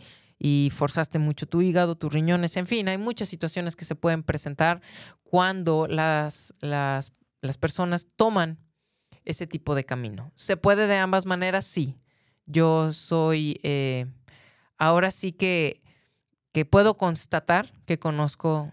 forzaste mucho tu hígado, tus riñones, en fin, hay muchas situaciones que se pueden presentar cuando las, las, las personas toman ese tipo de camino. ¿Se puede de ambas maneras? Sí. Yo soy, eh, ahora sí que, que puedo constatar que conozco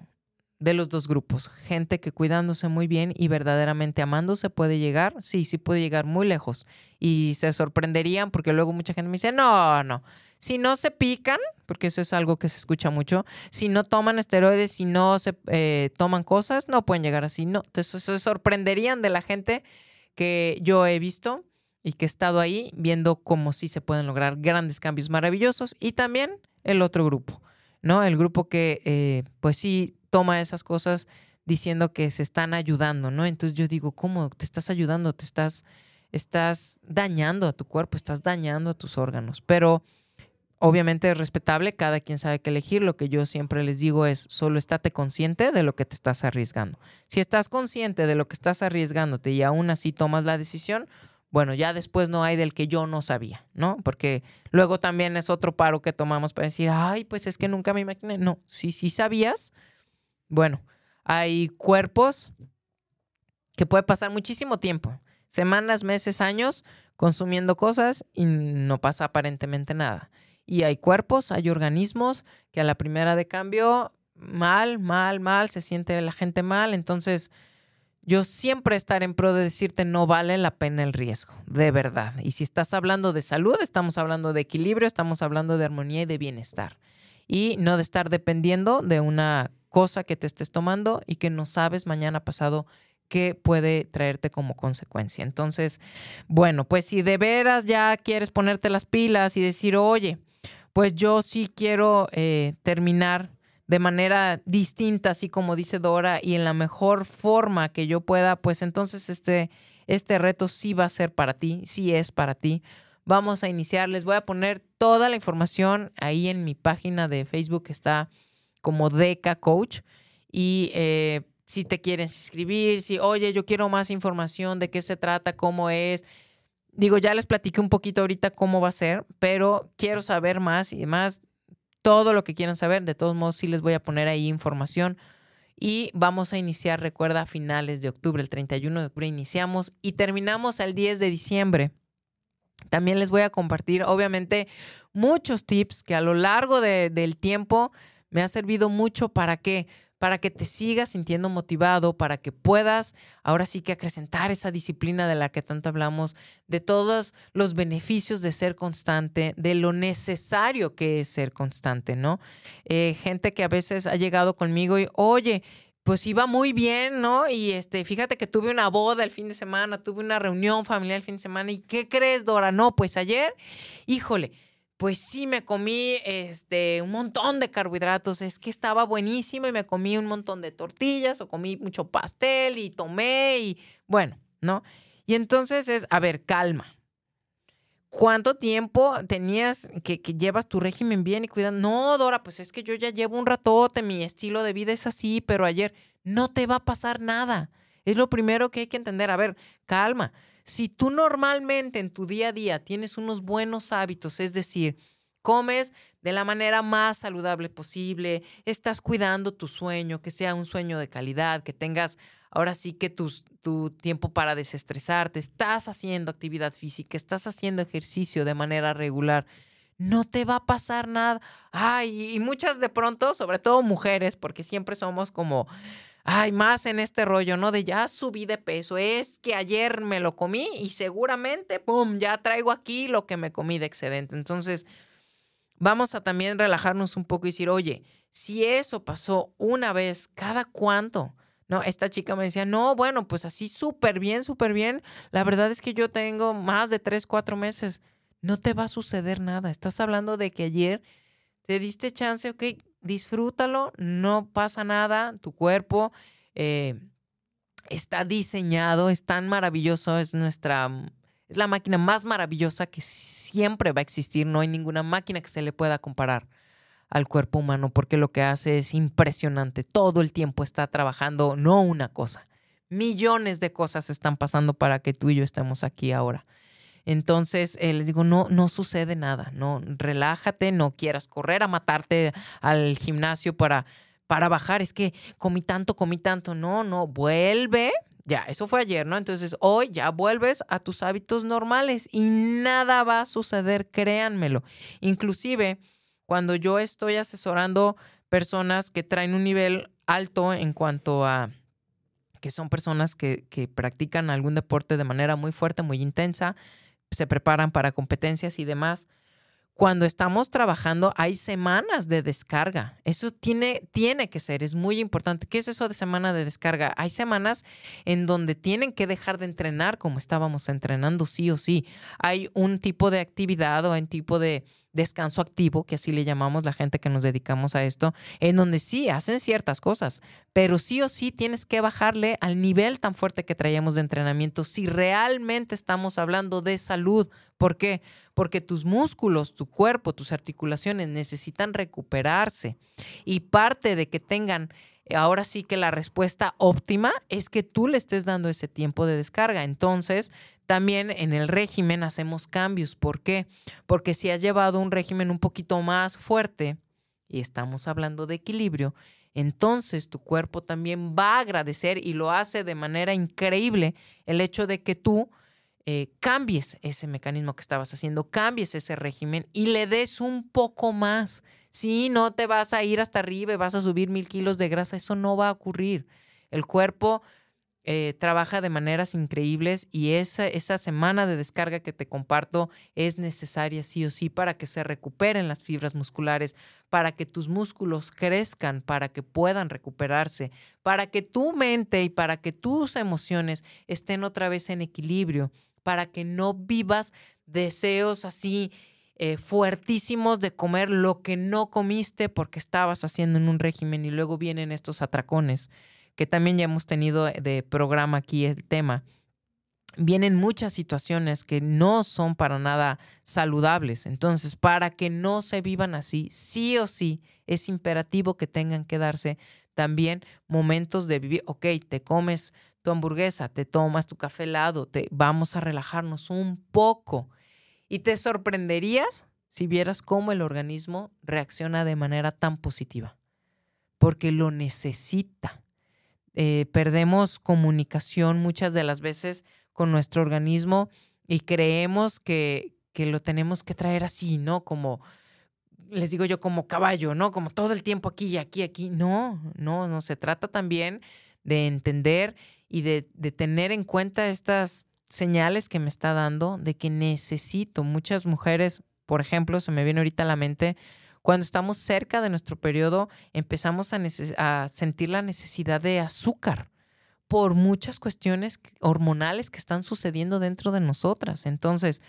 de los dos grupos. Gente que cuidándose muy bien y verdaderamente amándose puede llegar, sí, sí puede llegar muy lejos. Y se sorprenderían porque luego mucha gente me dice, no, no, si no se pican, porque eso es algo que se escucha mucho, si no toman esteroides, si no se eh, toman cosas, no pueden llegar así. No, entonces se sorprenderían de la gente que yo he visto y que he estado ahí viendo cómo sí se pueden lograr grandes cambios maravillosos. Y también el otro grupo, ¿no? El grupo que, eh, pues sí, toma esas cosas diciendo que se están ayudando, ¿no? Entonces yo digo, ¿cómo te estás ayudando? Te estás, estás dañando a tu cuerpo, estás dañando a tus órganos. Pero obviamente es respetable, cada quien sabe qué elegir. Lo que yo siempre les digo es, solo estate consciente de lo que te estás arriesgando. Si estás consciente de lo que estás arriesgándote y aún así tomas la decisión, bueno, ya después no hay del que yo no sabía, ¿no? Porque luego también es otro paro que tomamos para decir, ay, pues es que nunca me imaginé. No, si sí sabías, bueno, hay cuerpos que puede pasar muchísimo tiempo, semanas, meses, años, consumiendo cosas y no pasa aparentemente nada. Y hay cuerpos, hay organismos que a la primera de cambio, mal, mal, mal, se siente la gente mal. Entonces, yo siempre estar en pro de decirte no vale la pena el riesgo, de verdad. Y si estás hablando de salud, estamos hablando de equilibrio, estamos hablando de armonía y de bienestar. Y no de estar dependiendo de una cosa que te estés tomando y que no sabes mañana pasado qué puede traerte como consecuencia. Entonces, bueno, pues si de veras ya quieres ponerte las pilas y decir, oye, pues yo sí quiero eh, terminar de manera distinta, así como dice Dora, y en la mejor forma que yo pueda, pues entonces este, este reto sí va a ser para ti, sí es para ti. Vamos a iniciar, les voy a poner toda la información ahí en mi página de Facebook, está como DECA Coach. Y eh, si te quieres inscribir, si, oye, yo quiero más información de qué se trata, cómo es. Digo, ya les platiqué un poquito ahorita cómo va a ser, pero quiero saber más y demás, todo lo que quieran saber. De todos modos, sí les voy a poner ahí información. Y vamos a iniciar, recuerda, a finales de octubre, el 31 de octubre iniciamos y terminamos el 10 de diciembre. También les voy a compartir, obviamente, muchos tips que a lo largo del tiempo me ha servido mucho para que para que te sigas sintiendo motivado, para que puedas ahora sí que acrecentar esa disciplina de la que tanto hablamos, de todos los beneficios de ser constante, de lo necesario que es ser constante, ¿no? Eh, gente que a veces ha llegado conmigo y, oye, pues iba muy bien, ¿no? Y este, fíjate que tuve una boda el fin de semana, tuve una reunión familiar el fin de semana. ¿Y qué crees, Dora? No, pues ayer, híjole, pues sí me comí este, un montón de carbohidratos, es que estaba buenísimo y me comí un montón de tortillas o comí mucho pastel y tomé y bueno, ¿no? Y entonces es, a ver, calma. ¿Cuánto tiempo tenías que, que, llevas tu régimen bien y cuidando? No, Dora, pues es que yo ya llevo un ratote, mi estilo de vida es así, pero ayer no te va a pasar nada. Es lo primero que hay que entender. A ver, calma. Si tú normalmente en tu día a día tienes unos buenos hábitos, es decir, comes de la manera más saludable posible, estás cuidando tu sueño, que sea un sueño de calidad, que tengas ahora sí que tu, tiempo para desestresarte, estás haciendo actividad física, estás haciendo ejercicio de manera regular, no te va a pasar nada. Ay, y muchas de pronto, sobre todo mujeres, porque siempre somos como, ay, más en este rollo, ¿no? De ya subí de peso, es que ayer me lo comí y seguramente, ¡pum!, ya traigo aquí lo que me comí de excedente. Entonces, vamos a también relajarnos un poco y decir, oye, si eso pasó una vez, ¿cada cuánto? No, esta chica me decía, no, bueno, pues así súper bien, súper bien. La verdad es que yo tengo más de tres, cuatro meses no te va a suceder nada. Estás hablando de que ayer te diste chance, ok, disfrútalo, no pasa nada, tu cuerpo eh, está diseñado, es tan maravilloso, es nuestra, es la máquina más maravillosa que siempre va a existir, no hay ninguna máquina que se le pueda comparar al cuerpo humano, porque lo que hace es impresionante, todo el tiempo está trabajando, no una cosa, millones de cosas están pasando para que tú y yo estemos aquí ahora. Entonces eh, les digo, no, no sucede nada, no, relájate, no quieras correr a matarte al gimnasio para, para bajar, es que comí tanto, comí tanto, no, no, vuelve, ya, eso fue ayer, ¿no? Entonces hoy ya vuelves a tus hábitos normales y nada va a suceder, créanmelo. Inclusive cuando yo estoy asesorando personas que traen un nivel alto en cuanto a que son personas que, que practican algún deporte de manera muy fuerte, muy intensa, se preparan para competencias y demás. Cuando estamos trabajando hay semanas de descarga. Eso tiene, tiene que ser, es muy importante. ¿Qué es eso de semana de descarga? Hay semanas en donde tienen que dejar de entrenar como estábamos entrenando, sí o sí. Hay un tipo de actividad o un tipo de, descanso activo, que así le llamamos la gente que nos dedicamos a esto, en donde sí hacen ciertas cosas, pero sí o sí tienes que bajarle al nivel tan fuerte que traíamos de entrenamiento si realmente estamos hablando de salud. ¿Por qué? Porque tus músculos, tu cuerpo, tus articulaciones necesitan recuperarse y parte de que tengan ahora sí que la respuesta óptima es que tú le estés dando ese tiempo de descarga. Entonces, también en el régimen hacemos cambios. ¿Por qué? Porque si has llevado un régimen un poquito más fuerte, y estamos hablando de equilibrio, entonces tu cuerpo también va a agradecer y lo hace de manera increíble el hecho de que tú eh, cambies ese mecanismo que estabas haciendo, cambies ese régimen y le des un poco más. Si no te vas a ir hasta arriba y vas a subir mil kilos de grasa, eso no va a ocurrir. El cuerpo eh, trabaja de maneras increíbles y esa, esa semana de descarga que te comparto es necesaria sí o sí para que se recuperen las fibras musculares, para que tus músculos crezcan, para que puedan recuperarse, para que tu mente y para que tus emociones estén otra vez en equilibrio, para que no vivas deseos así eh, fuertísimos de comer lo que no comiste porque estabas haciendo en un régimen y luego vienen estos atracones que también ya hemos tenido de programa aquí el tema, vienen muchas situaciones que no son para nada saludables. Entonces, para que no se vivan así, sí o sí, es imperativo que tengan que darse también momentos de vivir, ok, te comes tu hamburguesa, te tomas tu café helado, te, vamos a relajarnos un poco. Y te sorprenderías si vieras cómo el organismo reacciona de manera tan positiva, porque lo necesita. Eh, perdemos comunicación muchas de las veces con nuestro organismo y creemos que, que lo tenemos que traer así, ¿no? Como, les digo yo, como caballo, ¿no? Como todo el tiempo aquí aquí, aquí. No, no, no. Se trata también de entender y de, de tener en cuenta estas señales que me está dando de que necesito. Muchas mujeres, por ejemplo, se me viene ahorita a la mente cuando estamos cerca de nuestro periodo, empezamos a, sentir la necesidad de azúcar por muchas cuestiones hormonales que están sucediendo dentro de nosotras. Entonces,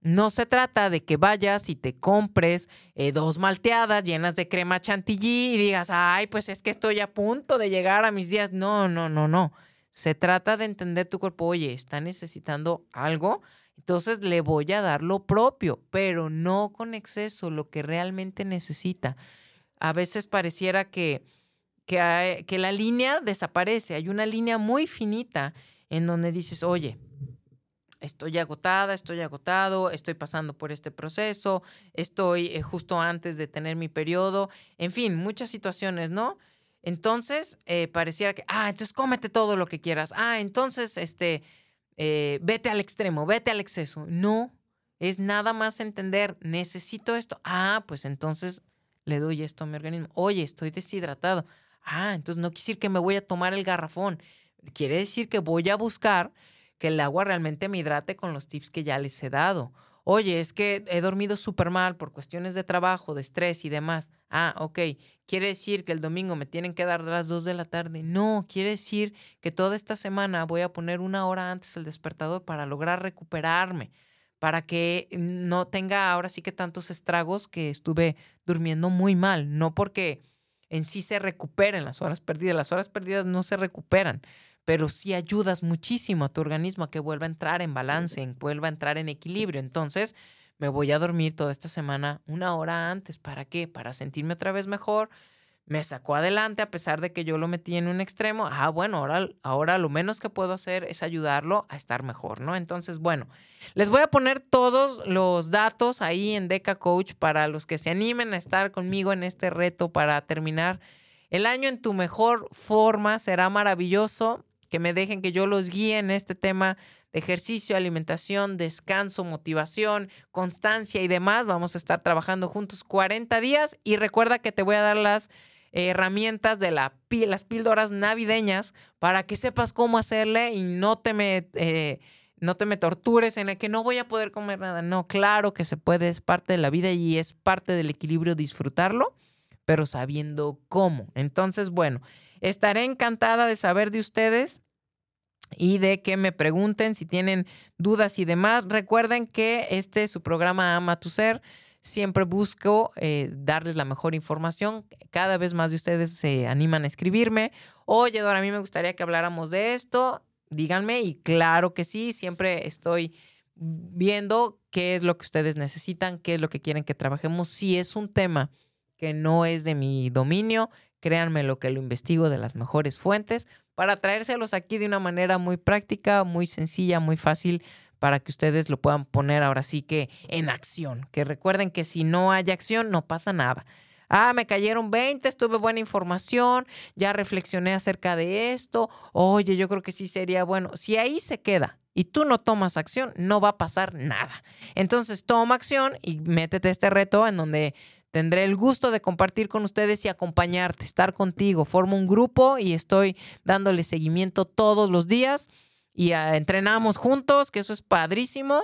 no se trata de que vayas y te compres eh, dos malteadas llenas de crema chantilly y digas, ay, pues es que estoy a punto de llegar a mis días. No, no, no, no. Se trata de entender tu cuerpo, oye, está necesitando algo, entonces le voy a dar lo propio, pero no con exceso, lo que realmente necesita. A veces pareciera que, que, la línea desaparece. Hay una línea muy finita en donde dices, oye, estoy agotada, estoy agotado, estoy pasando por este proceso, estoy eh, justo antes de tener mi periodo, en fin, muchas situaciones, ¿no? Entonces, eh, pareciera que, ah, entonces cómete todo lo que quieras, ah, entonces, este, eh, vete al extremo, vete al exceso. No, Es nada más entender, necesito esto. Ah, pues entonces le doy esto a mi organismo. Oye, estoy deshidratado. Ah, entonces no quiere decir que me voy a tomar el garrafón. Quiere decir que voy a buscar que el agua realmente me hidrate con los tips que ya les he dado. Oye, es que he dormido súper mal por cuestiones de trabajo, de estrés y demás. Ah, ok. ¿Quiere decir que el domingo me tienen que dar las 2 de la tarde? No, quiere decir que toda esta semana voy a poner una hora antes el despertador para lograr recuperarme, para que no tenga ahora sí que tantos estragos que estuve durmiendo muy mal. No porque en sí se recuperen las horas perdidas. Las horas perdidas no se recuperan pero sí ayudas muchísimo a tu organismo a que vuelva a entrar en balance, en, vuelva a entrar en equilibrio. Entonces, me voy a dormir toda esta semana una hora antes. ¿Para qué? Para sentirme otra vez mejor. Me sacó adelante a pesar de que yo lo metí en un extremo. Ah, bueno, ahora, ahora lo menos que puedo hacer es ayudarlo a estar mejor, ¿no? Entonces, bueno, les voy a poner todos los datos ahí en Deca Coach para los que se animen a estar conmigo en este reto para terminar el año en tu mejor forma. Será maravilloso que me dejen que yo los guíe en este tema de ejercicio, alimentación, descanso, motivación, constancia y demás. Vamos a estar trabajando juntos 40 días y recuerda que te voy a dar las herramientas de la, las píldoras navideñas para que sepas cómo hacerle y no te me... Eh, no te me tortures en el que no voy a poder comer nada. No, claro que se puede, es parte de la vida y es parte del equilibrio disfrutarlo, pero sabiendo cómo. Entonces, bueno, Estaré encantada de saber de ustedes y de que me pregunten si tienen dudas y demás. Recuerden que este es su programa Ama tu Ser. Siempre busco eh, darles la mejor información. Cada vez más de ustedes se animan a escribirme. Oye, Dora, a mí me gustaría que habláramos de esto. Díganme y claro que sí, siempre estoy viendo qué es lo que ustedes necesitan, qué es lo que quieren que trabajemos. Si es un tema que no es de mi dominio, Créanme lo que lo investigo de las mejores fuentes para traérselos aquí de una manera muy práctica, muy sencilla, muy fácil para que ustedes lo puedan poner ahora sí que en acción. Que recuerden que si no hay acción, no pasa nada. Ah, me cayeron 20, estuve buena información, ya reflexioné acerca de esto. Oye, yo creo que sí sería bueno. Si ahí se queda y tú no tomas acción, no va a pasar nada. Entonces, toma acción y métete este reto en donde Tendré el gusto de compartir con ustedes y acompañarte, estar contigo. Formo un grupo y estoy dándole seguimiento todos los días y ah, entrenamos juntos, que eso es padrísimo.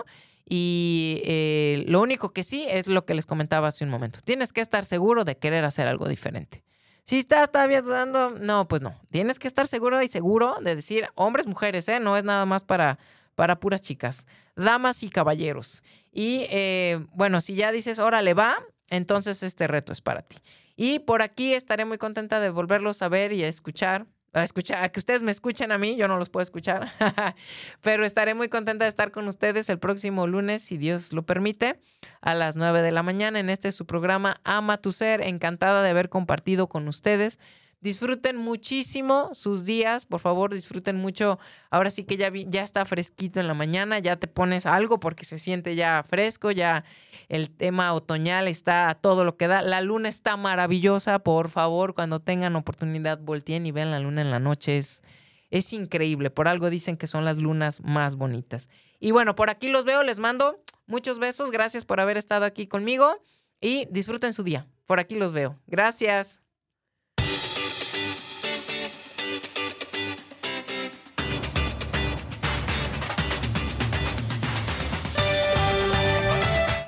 Y eh, lo único que sí es lo que les comentaba hace un momento. Tienes que estar seguro de querer hacer algo diferente. Si estás todavía dudando, no, pues no. Tienes que estar seguro y seguro de decir hombres, mujeres, ¿eh? No es nada más para, para puras chicas. Damas y caballeros. Y eh, bueno, si ya dices, órale, va, entonces este reto es para ti. Y por aquí estaré muy contenta de volverlos a ver y a escuchar. A escuchar, a que ustedes me escuchen a mí, yo no los puedo escuchar, [LAUGHS] pero estaré muy contenta de estar con ustedes el próximo lunes, si Dios lo permite, a las 9 de la mañana en este su programa Ama tu Ser. Encantada de haber compartido con ustedes Disfruten muchísimo sus días, por favor, disfruten mucho. Ahora sí que ya, ya está fresquito en la mañana, ya te pones algo porque se siente ya fresco, ya el tema otoñal está todo lo que da. La luna está maravillosa, por favor, cuando tengan oportunidad, volteen y vean la luna en la noche. Es, es increíble, por algo dicen que son las lunas más bonitas. Y bueno, por aquí los veo, les mando muchos besos, gracias por haber estado aquí conmigo y disfruten su día. Por aquí los veo. Gracias.